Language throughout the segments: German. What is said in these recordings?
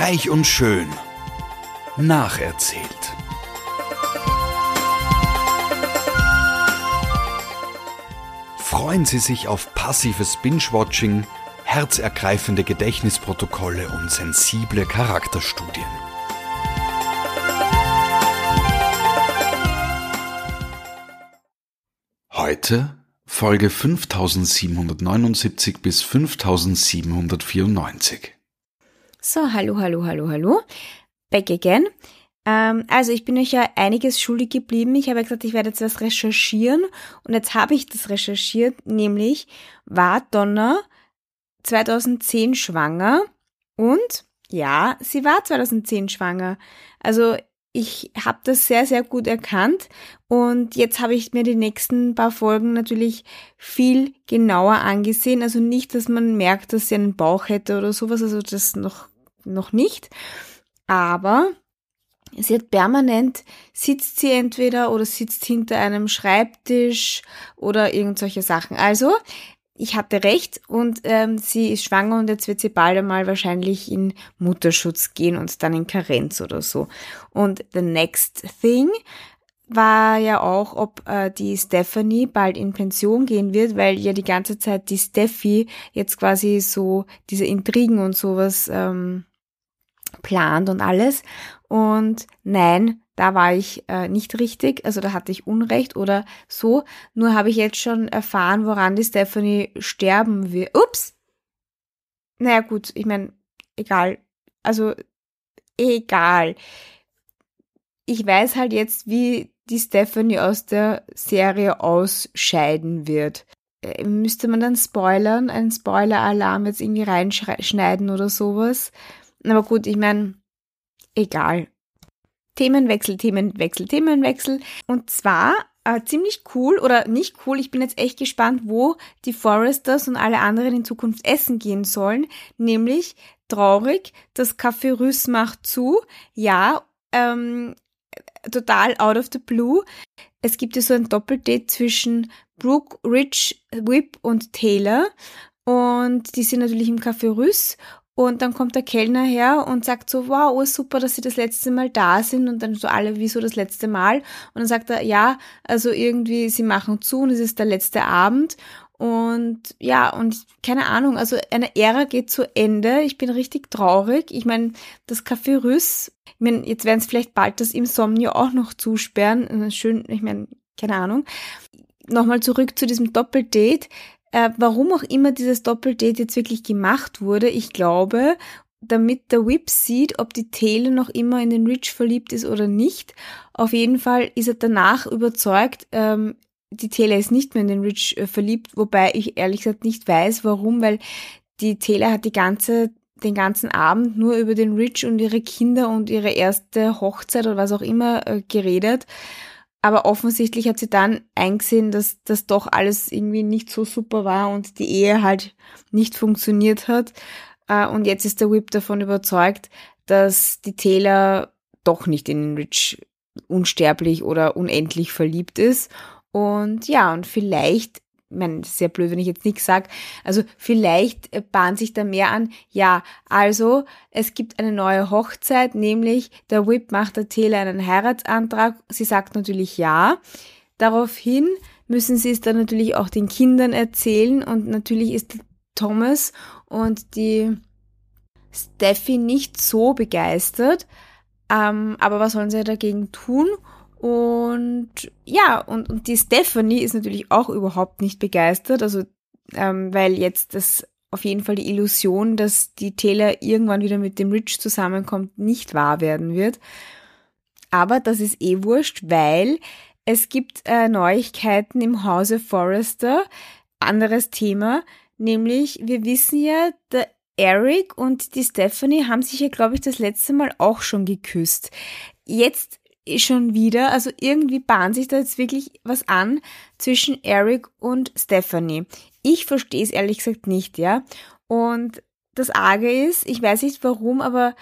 Reich und schön. Nacherzählt. Freuen Sie sich auf passives Binge-Watching, herzergreifende Gedächtnisprotokolle und sensible Charakterstudien. Heute Folge 5779 bis 5794. So, hallo, hallo, hallo, hallo. Back again. Ähm, also ich bin euch ja einiges schuldig geblieben. Ich habe ja gesagt, ich werde jetzt was recherchieren und jetzt habe ich das recherchiert, nämlich war Donna 2010 schwanger und ja, sie war 2010 schwanger. Also ich habe das sehr, sehr gut erkannt und jetzt habe ich mir die nächsten paar Folgen natürlich viel genauer angesehen. Also nicht, dass man merkt, dass sie einen Bauch hätte oder sowas, also das noch, noch nicht. Aber sie hat permanent, sitzt sie entweder oder sitzt hinter einem Schreibtisch oder irgend solche Sachen. Also ich hatte recht und ähm, sie ist schwanger und jetzt wird sie bald einmal wahrscheinlich in Mutterschutz gehen und dann in Karenz oder so. Und the next thing war ja auch, ob äh, die Stephanie bald in Pension gehen wird, weil ja die ganze Zeit die Steffi jetzt quasi so diese Intrigen und sowas ähm, plant und alles. Und nein, da war ich äh, nicht richtig, also da hatte ich Unrecht oder so. Nur habe ich jetzt schon erfahren, woran die Stephanie sterben wird. Ups! Naja gut, ich meine, egal. Also egal. Ich weiß halt jetzt, wie die Stephanie aus der Serie ausscheiden wird. Äh, müsste man dann spoilern, einen Spoiler-Alarm jetzt irgendwie reinschneiden oder sowas? Aber gut, ich meine, egal. Themenwechsel, Themenwechsel, Themenwechsel. Und zwar äh, ziemlich cool oder nicht cool. Ich bin jetzt echt gespannt, wo die Foresters und alle anderen in Zukunft essen gehen sollen. Nämlich traurig, das Café Rüss macht zu. Ja, ähm, total out of the blue. Es gibt ja so ein Doppeldate zwischen Brooke, Rich, Whip und Taylor. Und die sind natürlich im Café Rüss und dann kommt der Kellner her und sagt so, wow, oh, super, dass Sie das letzte Mal da sind. Und dann so alle, wieso das letzte Mal? Und dann sagt er, ja, also irgendwie, Sie machen zu und es ist der letzte Abend. Und ja, und keine Ahnung, also eine Ära geht zu Ende. Ich bin richtig traurig. Ich meine, das Café Rüss, ich meine, jetzt werden es vielleicht bald das Insomnia auch noch zusperren. Schön, ich meine, keine Ahnung. Nochmal zurück zu diesem Doppeldate. Äh, warum auch immer dieses Doppeldate jetzt wirklich gemacht wurde, ich glaube, damit der Whip sieht, ob die Taylor noch immer in den Rich verliebt ist oder nicht. Auf jeden Fall ist er danach überzeugt, ähm, die Taylor ist nicht mehr in den Rich äh, verliebt, wobei ich ehrlich gesagt nicht weiß, warum, weil die Taylor hat die ganze den ganzen Abend nur über den Rich und ihre Kinder und ihre erste Hochzeit oder was auch immer äh, geredet. Aber offensichtlich hat sie dann eingesehen, dass das doch alles irgendwie nicht so super war und die Ehe halt nicht funktioniert hat. Äh, und jetzt ist der Whip davon überzeugt, dass die Taylor doch nicht in Rich unsterblich oder unendlich verliebt ist. Und ja, und vielleicht ich meine, sehr blöd, wenn ich jetzt nichts sage. Also vielleicht äh, bahnt sich da mehr an. Ja, also es gibt eine neue Hochzeit, nämlich der Whip macht der Taylor einen Heiratsantrag. Sie sagt natürlich ja. Daraufhin müssen sie es dann natürlich auch den Kindern erzählen und natürlich ist Thomas und die Steffi nicht so begeistert. Ähm, aber was sollen sie dagegen tun? Und ja, und, und die Stephanie ist natürlich auch überhaupt nicht begeistert, also ähm, weil jetzt das auf jeden Fall die Illusion, dass die Taylor irgendwann wieder mit dem Rich zusammenkommt, nicht wahr werden wird. Aber das ist eh wurscht, weil es gibt äh, Neuigkeiten im Hause Forrester. Anderes Thema, nämlich wir wissen ja, der Eric und die Stephanie haben sich ja, glaube ich, das letzte Mal auch schon geküsst. Jetzt schon wieder, also irgendwie bahnt sich da jetzt wirklich was an zwischen Eric und Stephanie. Ich verstehe es ehrlich gesagt nicht, ja. Und das Arge ist, ich weiß nicht warum, aber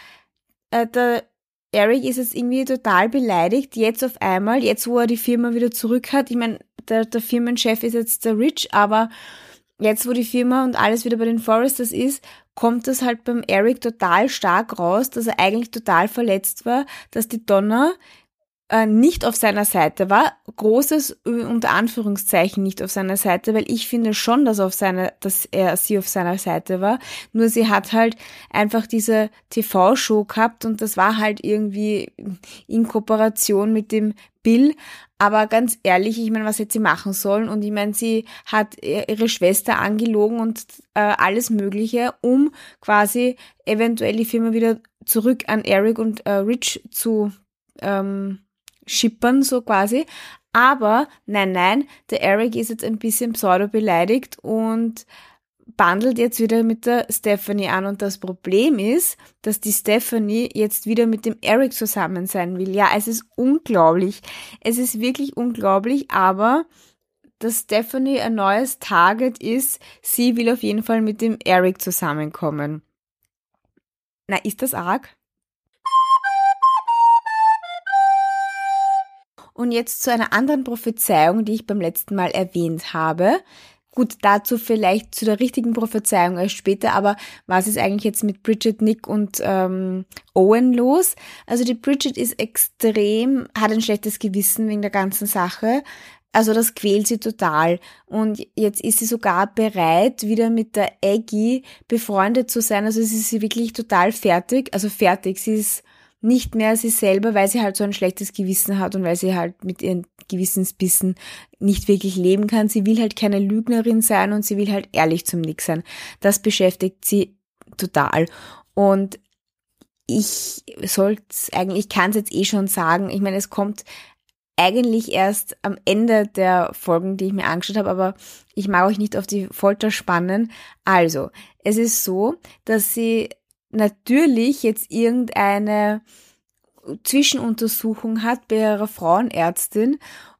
äh, der Eric ist jetzt irgendwie total beleidigt, jetzt auf einmal, jetzt wo er die Firma wieder zurück hat. Ich meine, der, der Firmenchef ist jetzt der Rich, aber jetzt, wo die Firma und alles wieder bei den Foresters ist, kommt das halt beim Eric total stark raus, dass er eigentlich total verletzt war, dass die Donna äh, nicht auf seiner Seite war. Großes äh, unter Anführungszeichen nicht auf seiner Seite, weil ich finde schon, dass, auf seiner, dass er sie auf seiner Seite war. Nur sie hat halt einfach diese TV-Show gehabt und das war halt irgendwie in Kooperation mit dem Bill. Aber ganz ehrlich, ich meine, was hätte sie machen sollen? Und ich meine, sie hat ihre Schwester angelogen und äh, alles Mögliche, um quasi eventuell die Firma wieder zurück an Eric und äh, Rich zu ähm, schippern, so quasi. Aber nein, nein, der Eric ist jetzt ein bisschen pseudo beleidigt und bandelt jetzt wieder mit der Stephanie an. Und das Problem ist, dass die Stephanie jetzt wieder mit dem Eric zusammen sein will. Ja, es ist unglaublich. Es ist wirklich unglaublich, aber dass Stephanie ein neues Target ist, sie will auf jeden Fall mit dem Eric zusammenkommen. Na, ist das arg? Und jetzt zu einer anderen Prophezeiung, die ich beim letzten Mal erwähnt habe. Gut, dazu vielleicht zu der richtigen Prophezeiung erst später, aber was ist eigentlich jetzt mit Bridget, Nick und ähm, Owen los? Also die Bridget ist extrem, hat ein schlechtes Gewissen wegen der ganzen Sache. Also das quält sie total. Und jetzt ist sie sogar bereit, wieder mit der Aggie befreundet zu sein. Also sie ist wirklich total fertig. Also fertig. Sie ist nicht mehr sie selber, weil sie halt so ein schlechtes Gewissen hat und weil sie halt mit ihren Gewissensbissen nicht wirklich leben kann. Sie will halt keine Lügnerin sein und sie will halt ehrlich zum Nick sein. Das beschäftigt sie total. Und ich sollte eigentlich, ich kann es jetzt eh schon sagen, ich meine, es kommt eigentlich erst am Ende der Folgen, die ich mir angeschaut habe, aber ich mag euch nicht auf die Folter spannen. Also, es ist so, dass sie natürlich jetzt irgendeine Zwischenuntersuchung hat bei ihrer Frauenärztin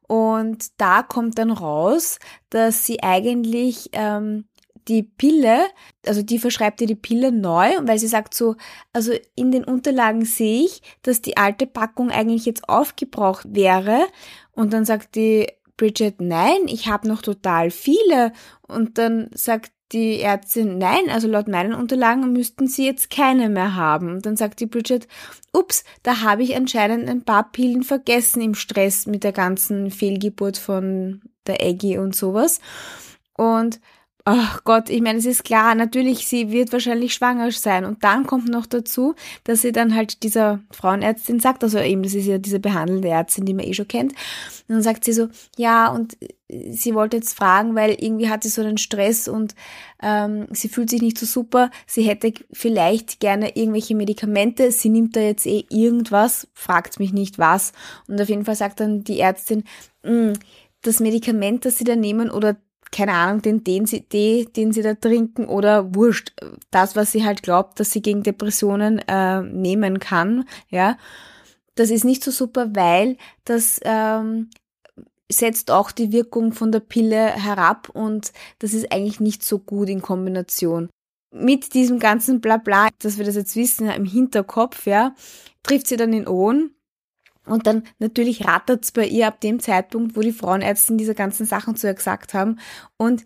und da kommt dann raus, dass sie eigentlich ähm, die Pille, also die verschreibt ihr die Pille neu, weil sie sagt so, also in den Unterlagen sehe ich, dass die alte Packung eigentlich jetzt aufgebraucht wäre. Und dann sagt die Bridget, nein, ich habe noch total viele. Und dann sagt die Ärztin, nein, also laut meinen Unterlagen müssten sie jetzt keine mehr haben. Und dann sagt die Bridget, ups, da habe ich anscheinend ein paar Pillen vergessen im Stress mit der ganzen Fehlgeburt von der Aggie und sowas. Und Ach Gott, ich meine, es ist klar, natürlich, sie wird wahrscheinlich schwanger sein. Und dann kommt noch dazu, dass sie dann halt dieser Frauenärztin sagt, also eben, das ist ja diese behandelnde Ärztin, die man eh schon kennt. Und dann sagt sie so, ja, und sie wollte jetzt fragen, weil irgendwie hat sie so einen Stress und ähm, sie fühlt sich nicht so super. Sie hätte vielleicht gerne irgendwelche Medikamente. Sie nimmt da jetzt eh irgendwas, fragt mich nicht was. Und auf jeden Fall sagt dann die Ärztin, hm, das Medikament, das sie da nehmen oder keine Ahnung, den, den, sie, den, den sie da trinken oder wurscht, das, was sie halt glaubt, dass sie gegen Depressionen äh, nehmen kann, ja, das ist nicht so super, weil das ähm, setzt auch die Wirkung von der Pille herab und das ist eigentlich nicht so gut in Kombination. Mit diesem ganzen Blabla, dass wir das jetzt wissen, im Hinterkopf, ja, trifft sie dann den Ohren und dann natürlich rattert's bei ihr ab dem Zeitpunkt, wo die Frauenärztin diese ganzen Sachen zu ihr gesagt haben. Und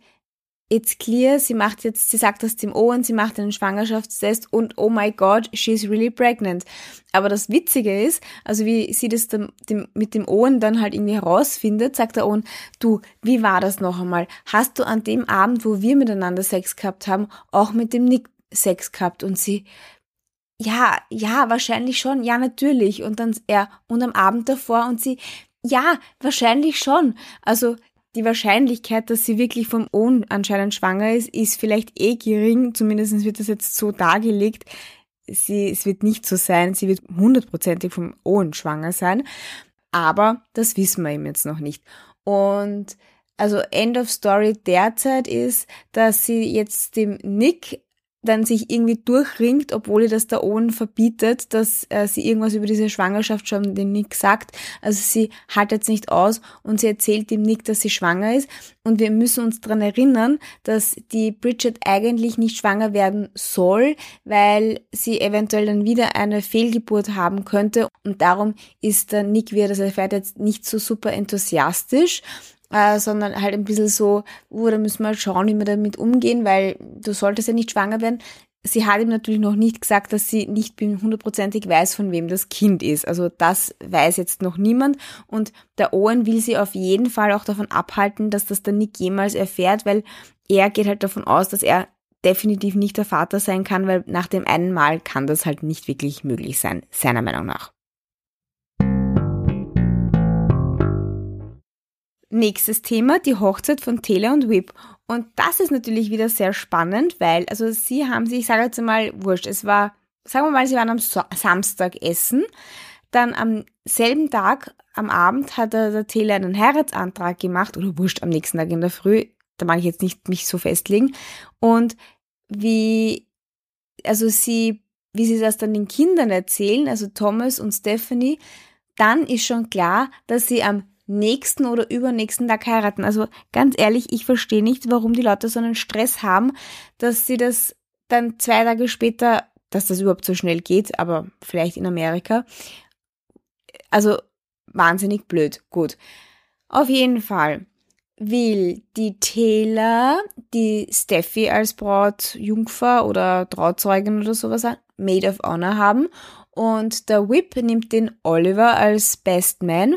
it's clear, sie macht jetzt, sie sagt das dem Owen, sie macht einen Schwangerschaftstest und oh my god, she's really pregnant. Aber das Witzige ist, also wie sie das dem, dem, mit dem Owen dann halt irgendwie herausfindet, sagt der Owen, du, wie war das noch einmal? Hast du an dem Abend, wo wir miteinander Sex gehabt haben, auch mit dem Nick Sex gehabt? Und sie, ja, ja, wahrscheinlich schon, ja, natürlich. Und dann er, und am Abend davor und sie, ja, wahrscheinlich schon. Also die Wahrscheinlichkeit, dass sie wirklich vom Ohn anscheinend schwanger ist, ist vielleicht eh gering. Zumindest wird das jetzt so dargelegt. Sie, es wird nicht so sein. Sie wird hundertprozentig vom Ohn schwanger sein. Aber das wissen wir eben jetzt noch nicht. Und also End of Story derzeit ist, dass sie jetzt dem Nick dann sich irgendwie durchringt, obwohl ihr das der Owen verbietet, dass äh, sie irgendwas über diese Schwangerschaft schon dem Nick sagt. Also sie haltet es nicht aus und sie erzählt dem Nick, dass sie schwanger ist. Und wir müssen uns daran erinnern, dass die Bridget eigentlich nicht schwanger werden soll, weil sie eventuell dann wieder eine Fehlgeburt haben könnte. Und darum ist der Nick, wie er das erfährt, jetzt nicht so super enthusiastisch. Äh, sondern halt ein bisschen so, oh, da müssen wir halt schauen, wie wir damit umgehen, weil du solltest ja nicht schwanger werden. Sie hat ihm natürlich noch nicht gesagt, dass sie nicht hundertprozentig weiß, von wem das Kind ist. Also das weiß jetzt noch niemand. Und der Owen will sie auf jeden Fall auch davon abhalten, dass das der Nick jemals erfährt, weil er geht halt davon aus, dass er definitiv nicht der Vater sein kann, weil nach dem einen Mal kann das halt nicht wirklich möglich sein, seiner Meinung nach. Nächstes Thema, die Hochzeit von Taylor und Whip. Und das ist natürlich wieder sehr spannend, weil, also sie haben sich, ich sage jetzt mal, wurscht, es war, sagen wir mal, sie waren am so Samstag essen. Dann am selben Tag, am Abend, hat der, Taylor einen Heiratsantrag gemacht, oder wurscht, am nächsten Tag in der Früh, da mag ich jetzt nicht mich so festlegen. Und wie, also sie, wie sie das dann den Kindern erzählen, also Thomas und Stephanie, dann ist schon klar, dass sie am nächsten oder übernächsten Tag heiraten. Also ganz ehrlich, ich verstehe nicht, warum die Leute so einen Stress haben, dass sie das dann zwei Tage später, dass das überhaupt so schnell geht, aber vielleicht in Amerika. Also wahnsinnig blöd. Gut. Auf jeden Fall will die Taylor die Steffi als Braut, Jungfer oder Trauzeugin oder sowas Maid of Honor haben und der Whip nimmt den Oliver als Best Man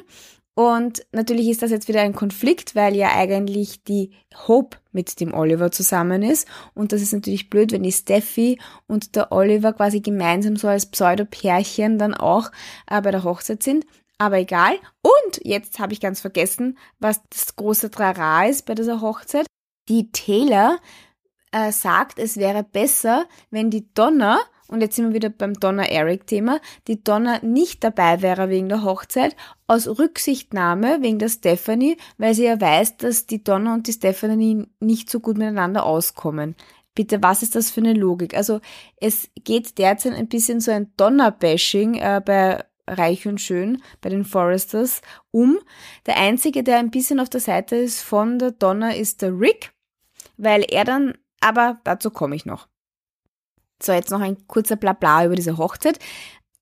und natürlich ist das jetzt wieder ein Konflikt, weil ja eigentlich die Hope mit dem Oliver zusammen ist. Und das ist natürlich blöd, wenn die Steffi und der Oliver quasi gemeinsam so als Pseudo-Pärchen dann auch äh, bei der Hochzeit sind. Aber egal. Und jetzt habe ich ganz vergessen, was das große Trara ist bei dieser Hochzeit. Die Taylor äh, sagt, es wäre besser, wenn die Donna und jetzt sind wir wieder beim Donna Eric Thema, die Donna nicht dabei wäre wegen der Hochzeit, aus Rücksichtnahme wegen der Stephanie, weil sie ja weiß, dass die Donna und die Stephanie nicht so gut miteinander auskommen. Bitte, was ist das für eine Logik? Also es geht derzeit ein bisschen so ein Donner-Bashing äh, bei Reich und Schön, bei den Foresters, um. Der Einzige, der ein bisschen auf der Seite ist von der Donna, ist der Rick, weil er dann, aber dazu komme ich noch. So, jetzt noch ein kurzer Blabla über diese Hochzeit.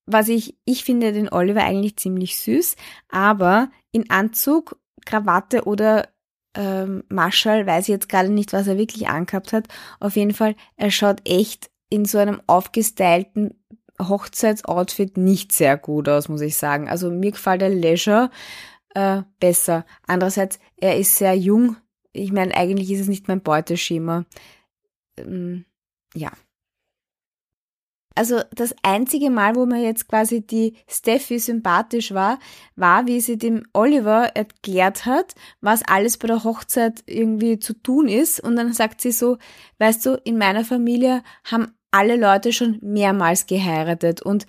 Was ich, ich finde den Oliver eigentlich ziemlich süß, aber in Anzug, Krawatte oder ähm, Marschall, weiß ich jetzt gerade nicht, was er wirklich angehabt hat. Auf jeden Fall, er schaut echt in so einem aufgestylten Hochzeitsoutfit nicht sehr gut aus, muss ich sagen. Also mir gefällt der Leisure äh, besser. Andererseits, er ist sehr jung. Ich meine, eigentlich ist es nicht mein Beuteschema. Ähm, ja, also das einzige Mal, wo mir jetzt quasi die Steffi sympathisch war, war, wie sie dem Oliver erklärt hat, was alles bei der Hochzeit irgendwie zu tun ist. Und dann sagt sie so, weißt du, in meiner Familie haben alle Leute schon mehrmals geheiratet. Und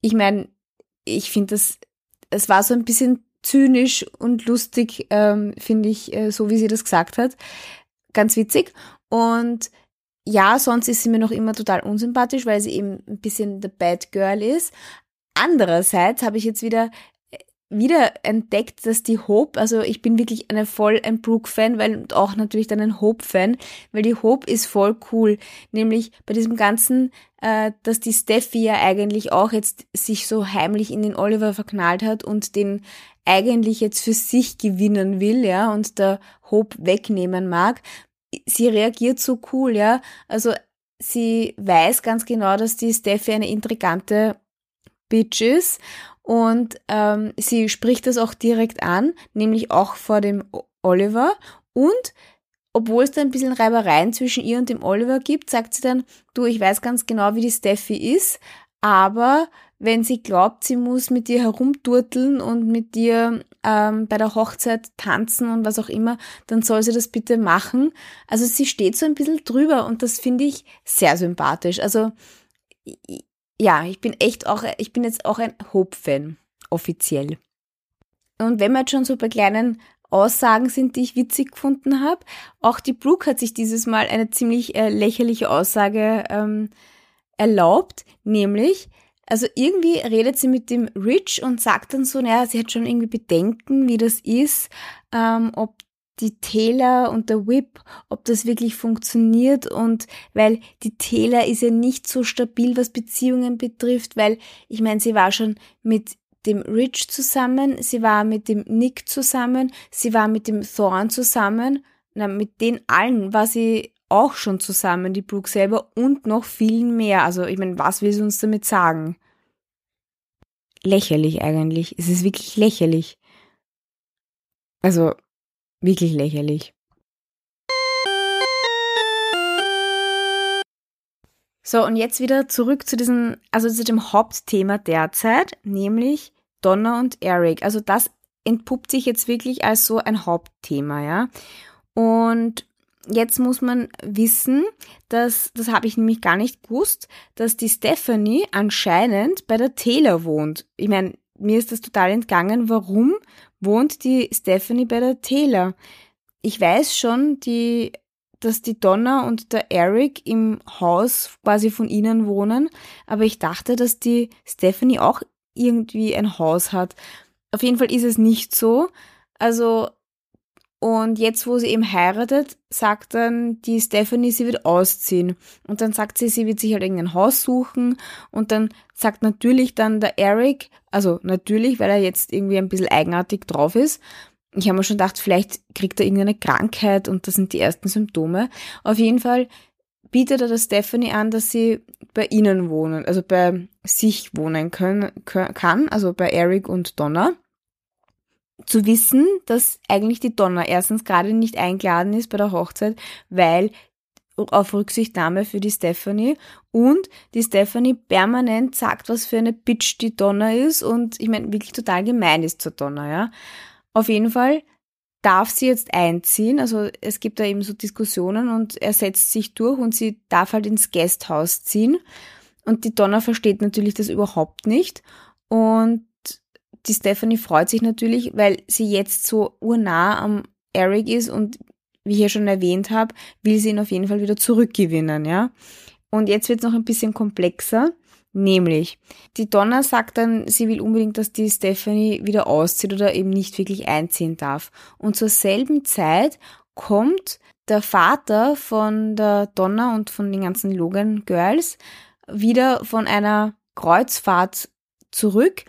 ich meine, ich finde das, es war so ein bisschen zynisch und lustig, ähm, finde ich, äh, so wie sie das gesagt hat. Ganz witzig. Und ja, sonst ist sie mir noch immer total unsympathisch, weil sie eben ein bisschen the bad girl ist. Andererseits habe ich jetzt wieder wieder entdeckt, dass die Hope, also ich bin wirklich eine voll ein Brooke-Fan, weil und auch natürlich dann ein Hope-Fan, weil die Hope ist voll cool. Nämlich bei diesem ganzen, äh, dass die Steffi ja eigentlich auch jetzt sich so heimlich in den Oliver verknallt hat und den eigentlich jetzt für sich gewinnen will, ja, und der Hope wegnehmen mag sie reagiert so cool, ja. Also sie weiß ganz genau, dass die Steffi eine intrigante Bitch ist und ähm, sie spricht das auch direkt an, nämlich auch vor dem Oliver und obwohl es da ein bisschen Reibereien zwischen ihr und dem Oliver gibt, sagt sie dann, du, ich weiß ganz genau, wie die Steffi ist, aber wenn sie glaubt, sie muss mit dir herumturteln und mit dir ähm, bei der Hochzeit tanzen und was auch immer, dann soll sie das bitte machen. Also sie steht so ein bisschen drüber und das finde ich sehr sympathisch. Also ja, ich bin echt auch, ich bin jetzt auch ein Hope-Fan, offiziell. Und wenn wir jetzt schon so bei kleinen Aussagen sind, die ich witzig gefunden habe, auch die Brooke hat sich dieses Mal eine ziemlich äh, lächerliche Aussage ähm, erlaubt, nämlich, also irgendwie redet sie mit dem Rich und sagt dann so, naja, sie hat schon irgendwie Bedenken, wie das ist, ähm, ob die Taylor und der Whip, ob das wirklich funktioniert und weil die Taylor ist ja nicht so stabil, was Beziehungen betrifft, weil ich meine, sie war schon mit dem Rich zusammen, sie war mit dem Nick zusammen, sie war mit dem Thorn zusammen, na, mit den allen war sie auch schon zusammen, die Brooke selber und noch vielen mehr. Also ich meine, was will sie uns damit sagen? Lächerlich eigentlich. Es ist wirklich lächerlich. Also wirklich lächerlich. So, und jetzt wieder zurück zu diesem, also zu dem Hauptthema derzeit, nämlich Donna und Eric. Also das entpuppt sich jetzt wirklich als so ein Hauptthema, ja. Und jetzt muss man wissen, dass, das habe ich nämlich gar nicht gewusst, dass die Stephanie anscheinend bei der Taylor wohnt. Ich meine, mir ist das total entgangen. Warum wohnt die Stephanie bei der Taylor? Ich weiß schon, die dass die Donna und der Eric im Haus quasi von ihnen wohnen, aber ich dachte, dass die Stephanie auch irgendwie ein Haus hat. Auf jeden Fall ist es nicht so. Also, und jetzt, wo sie eben heiratet, sagt dann die Stephanie, sie wird ausziehen. Und dann sagt sie, sie wird sich halt irgendein Haus suchen. Und dann sagt natürlich dann der Eric, also natürlich, weil er jetzt irgendwie ein bisschen eigenartig drauf ist, ich habe mir schon gedacht, vielleicht kriegt er irgendeine Krankheit und das sind die ersten Symptome. Auf jeden Fall bietet er der Stephanie an, dass sie bei ihnen wohnen, also bei sich wohnen können, kann, also bei Eric und Donna. Zu wissen, dass eigentlich die Donna erstens gerade nicht eingeladen ist bei der Hochzeit, weil auf Rücksichtnahme für die Stephanie und die Stephanie permanent sagt, was für eine Bitch die Donna ist und ich meine wirklich total gemein ist zur Donna, ja. Auf jeden Fall darf sie jetzt einziehen. Also es gibt da eben so Diskussionen und er setzt sich durch und sie darf halt ins Gasthaus ziehen. Und die Donna versteht natürlich das überhaupt nicht. Und die Stephanie freut sich natürlich, weil sie jetzt so urnah am Eric ist und wie ich ja schon erwähnt habe, will sie ihn auf jeden Fall wieder zurückgewinnen, ja. Und jetzt wird es noch ein bisschen komplexer. Nämlich, die Donna sagt dann, sie will unbedingt, dass die Stephanie wieder auszieht oder eben nicht wirklich einziehen darf. Und zur selben Zeit kommt der Vater von der Donna und von den ganzen Logan Girls wieder von einer Kreuzfahrt zurück.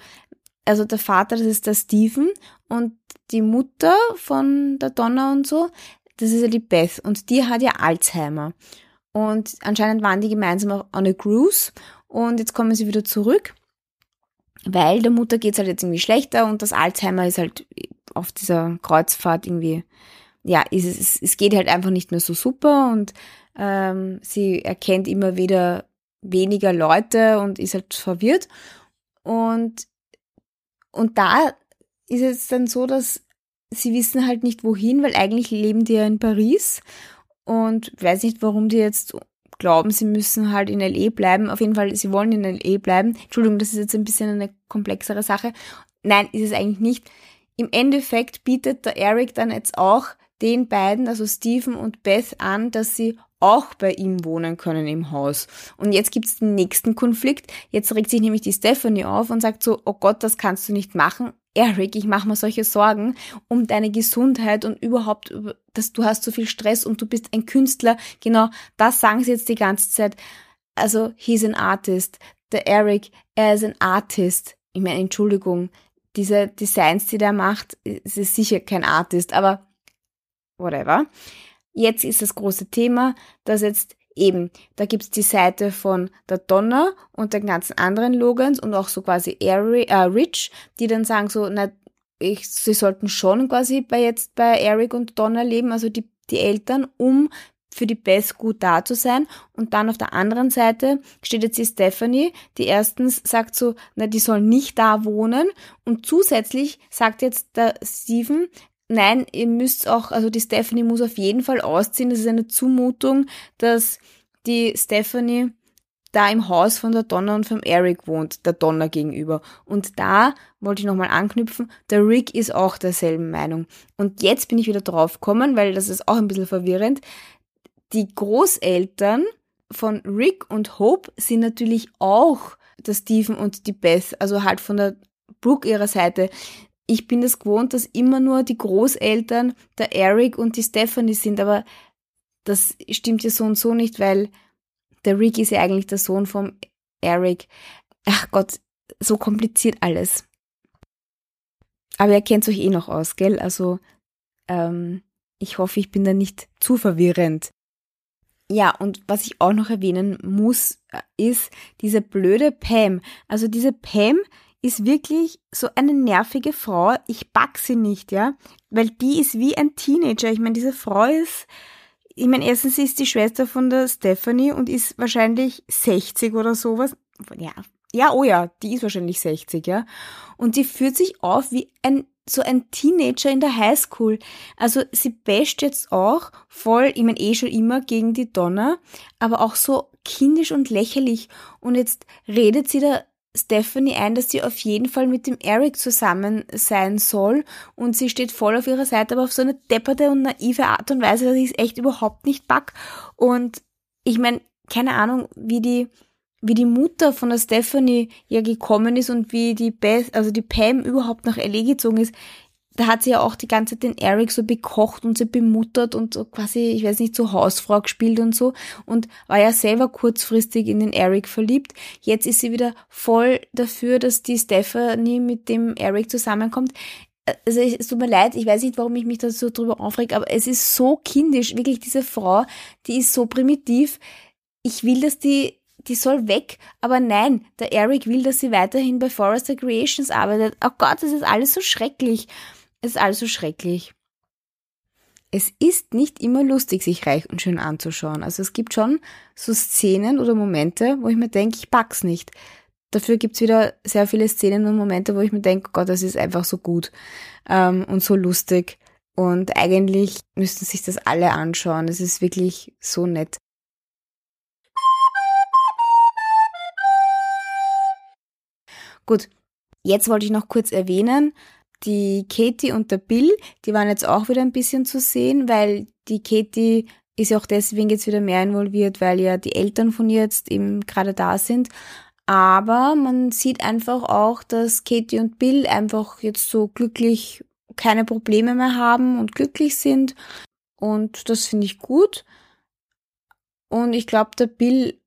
Also der Vater, das ist der Stephen und die Mutter von der Donna und so, das ist ja die Beth und die hat ja Alzheimer. Und anscheinend waren die gemeinsam on a cruise und jetzt kommen sie wieder zurück, weil der Mutter geht's halt jetzt irgendwie schlechter und das Alzheimer ist halt auf dieser Kreuzfahrt irgendwie, ja, es, es, es geht halt einfach nicht mehr so super und ähm, sie erkennt immer wieder weniger Leute und ist halt verwirrt. Und, und da ist es dann so, dass sie wissen halt nicht wohin, weil eigentlich leben die ja in Paris und weiß nicht, warum die jetzt glauben, sie müssen halt in LE bleiben. Auf jeden Fall, sie wollen in LE bleiben. Entschuldigung, das ist jetzt ein bisschen eine komplexere Sache. Nein, ist es eigentlich nicht. Im Endeffekt bietet der Eric dann jetzt auch den beiden, also Stephen und Beth, an, dass sie auch bei ihm wohnen können im Haus. Und jetzt gibt's den nächsten Konflikt. Jetzt regt sich nämlich die Stephanie auf und sagt so, oh Gott, das kannst du nicht machen. Eric, ich mache mir solche Sorgen um deine Gesundheit und überhaupt, dass du hast so viel Stress und du bist ein Künstler. Genau, das sagen sie jetzt die ganze Zeit. Also, he's an artist. Der Eric, er ist ein Artist. Ich meine, Entschuldigung, diese Designs, die der macht, ist sicher kein Artist, aber whatever. Jetzt ist das große Thema, dass jetzt eben, da gibt's die Seite von der Donna und den ganzen anderen Logans und auch so quasi Eric, äh, Rich, die dann sagen so, na, ich, sie sollten schon quasi bei jetzt bei Eric und Donna leben, also die, die Eltern, um für die Beth gut da zu sein. Und dann auf der anderen Seite steht jetzt die Stephanie, die erstens sagt so, na, die sollen nicht da wohnen. Und zusätzlich sagt jetzt der Steven, nein, ihr müsst auch, also die Stephanie muss auf jeden Fall ausziehen. Das ist eine Zumutung, dass die Stephanie da im Haus von der Donna und vom Eric wohnt, der Donna gegenüber. Und da wollte ich nochmal anknüpfen, der Rick ist auch derselben Meinung. Und jetzt bin ich wieder drauf gekommen, weil das ist auch ein bisschen verwirrend. Die Großeltern von Rick und Hope sind natürlich auch der Stephen und die Beth, also halt von der Brooke ihrer Seite ich bin es gewohnt, dass immer nur die Großeltern, der Eric und die Stephanie sind, aber das stimmt ja so und so nicht, weil der Rick ist ja eigentlich der Sohn vom Eric. Ach Gott, so kompliziert alles. Aber ihr kennt euch eh noch aus, gell? Also ähm, ich hoffe, ich bin da nicht zu verwirrend. Ja, und was ich auch noch erwähnen muss, äh, ist diese blöde Pam. Also diese Pam ist wirklich so eine nervige Frau. Ich back sie nicht, ja, weil die ist wie ein Teenager. Ich meine, diese Frau ist, ich meine, erstens ist die Schwester von der Stephanie und ist wahrscheinlich 60 oder sowas. Ja, ja, oh ja, die ist wahrscheinlich 60, ja. Und sie führt sich auf wie ein so ein Teenager in der Highschool. Also sie basht jetzt auch voll, ich meine eh schon immer gegen die Donner, aber auch so kindisch und lächerlich. Und jetzt redet sie da Stephanie ein, dass sie auf jeden Fall mit dem Eric zusammen sein soll und sie steht voll auf ihrer Seite, aber auf so eine depperte und naive Art und Weise, dass ich es echt überhaupt nicht pack. Und ich meine, keine Ahnung, wie die wie die Mutter von der Stephanie ja gekommen ist und wie die Beth, also die Pam überhaupt nach LA gezogen ist, da hat sie ja auch die ganze Zeit den Eric so bekocht und sie bemuttert und so quasi, ich weiß nicht, so Hausfrau gespielt und so und war ja selber kurzfristig in den Eric verliebt. Jetzt ist sie wieder voll dafür, dass die Stephanie mit dem Eric zusammenkommt. Also es tut mir leid, ich weiß nicht, warum ich mich da so drüber aufreg, aber es ist so kindisch, wirklich diese Frau, die ist so primitiv. Ich will, dass die die soll weg. Aber nein, der Eric will, dass sie weiterhin bei Forrester Creations arbeitet. Oh Gott, das ist alles so schrecklich. Es ist alles so schrecklich. Es ist nicht immer lustig, sich reich und schön anzuschauen. Also es gibt schon so Szenen oder Momente, wo ich mir denke, ich pack's nicht. Dafür gibt's wieder sehr viele Szenen und Momente, wo ich mir denke, oh Gott, das ist einfach so gut ähm, und so lustig. Und eigentlich müssten sich das alle anschauen. Es ist wirklich so nett. Gut, jetzt wollte ich noch kurz erwähnen, die Katie und der Bill, die waren jetzt auch wieder ein bisschen zu sehen, weil die Katie ist ja auch deswegen jetzt wieder mehr involviert, weil ja die Eltern von ihr jetzt eben gerade da sind. Aber man sieht einfach auch, dass Katie und Bill einfach jetzt so glücklich keine Probleme mehr haben und glücklich sind. Und das finde ich gut. Und ich glaube, der Bill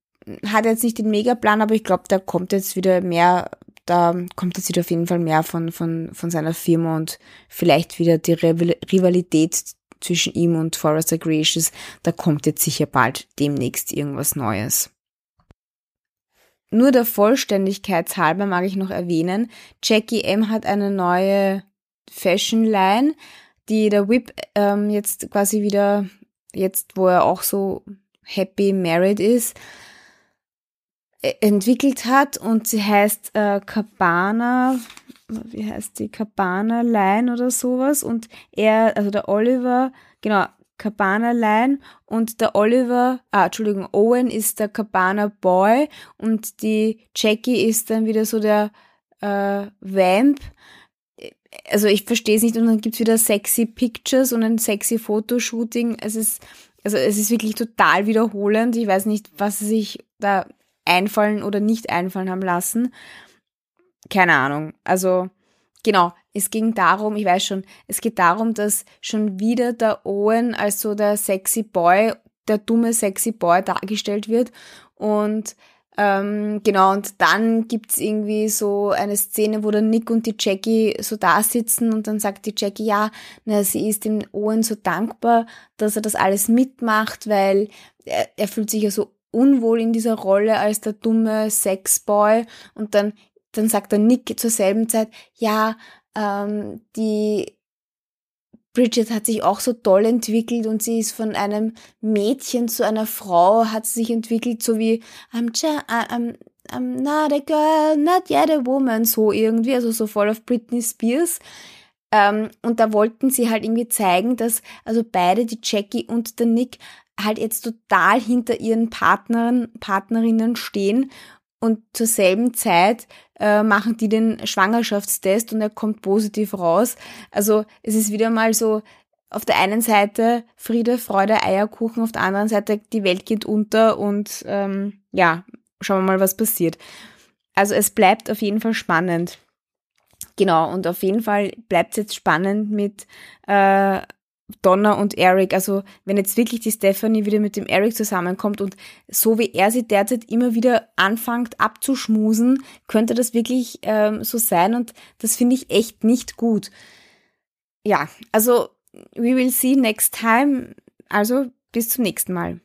hat jetzt nicht den Megaplan, aber ich glaube, da kommt jetzt wieder mehr da kommt jetzt wieder auf jeden Fall mehr von, von, von seiner Firma und vielleicht wieder die Rivalität zwischen ihm und Forrester Creations, da kommt jetzt sicher bald demnächst irgendwas Neues. Nur der Vollständigkeit halber mag ich noch erwähnen, Jackie M hat eine neue Fashion Line, die der Whip ähm, jetzt quasi wieder, jetzt wo er auch so happy married ist, entwickelt hat und sie heißt äh, Cabana, wie heißt die, Cabana Line oder sowas und er, also der Oliver, genau, Cabana Line und der Oliver, ah, Entschuldigung, Owen ist der Cabana Boy und die Jackie ist dann wieder so der äh, Vamp. Also ich verstehe es nicht und dann gibt's wieder sexy Pictures und ein sexy Fotoshooting. Es ist, also es ist wirklich total wiederholend. Ich weiß nicht, was sich da einfallen oder nicht einfallen haben lassen. Keine Ahnung. Also, genau, es ging darum, ich weiß schon, es geht darum, dass schon wieder der Owen als so der sexy Boy, der dumme sexy Boy dargestellt wird. Und ähm, genau, und dann gibt's irgendwie so eine Szene, wo der Nick und die Jackie so da sitzen und dann sagt die Jackie, ja, na, sie ist dem Owen so dankbar, dass er das alles mitmacht, weil er, er fühlt sich ja so unwohl in dieser Rolle als der dumme Sexboy und dann, dann sagt der Nick zur selben Zeit, ja, ähm, die Bridget hat sich auch so toll entwickelt und sie ist von einem Mädchen zu einer Frau, hat sich entwickelt, so wie I'm, I'm, I'm not a girl, not yet a woman, so irgendwie, also so voll auf Britney Spears. Ähm, und da wollten sie halt irgendwie zeigen, dass also beide, die Jackie und der Nick, halt jetzt total hinter ihren Partnern, Partnerinnen stehen und zur selben Zeit äh, machen die den Schwangerschaftstest und er kommt positiv raus. Also es ist wieder mal so, auf der einen Seite Friede, Freude, Eierkuchen, auf der anderen Seite die Welt geht unter und ähm, ja, schauen wir mal, was passiert. Also es bleibt auf jeden Fall spannend. Genau, und auf jeden Fall bleibt es jetzt spannend mit äh, Donna und Eric. Also wenn jetzt wirklich die Stephanie wieder mit dem Eric zusammenkommt und so wie er sie derzeit immer wieder anfängt abzuschmusen, könnte das wirklich ähm, so sein und das finde ich echt nicht gut. Ja, also we will see next time. Also bis zum nächsten Mal.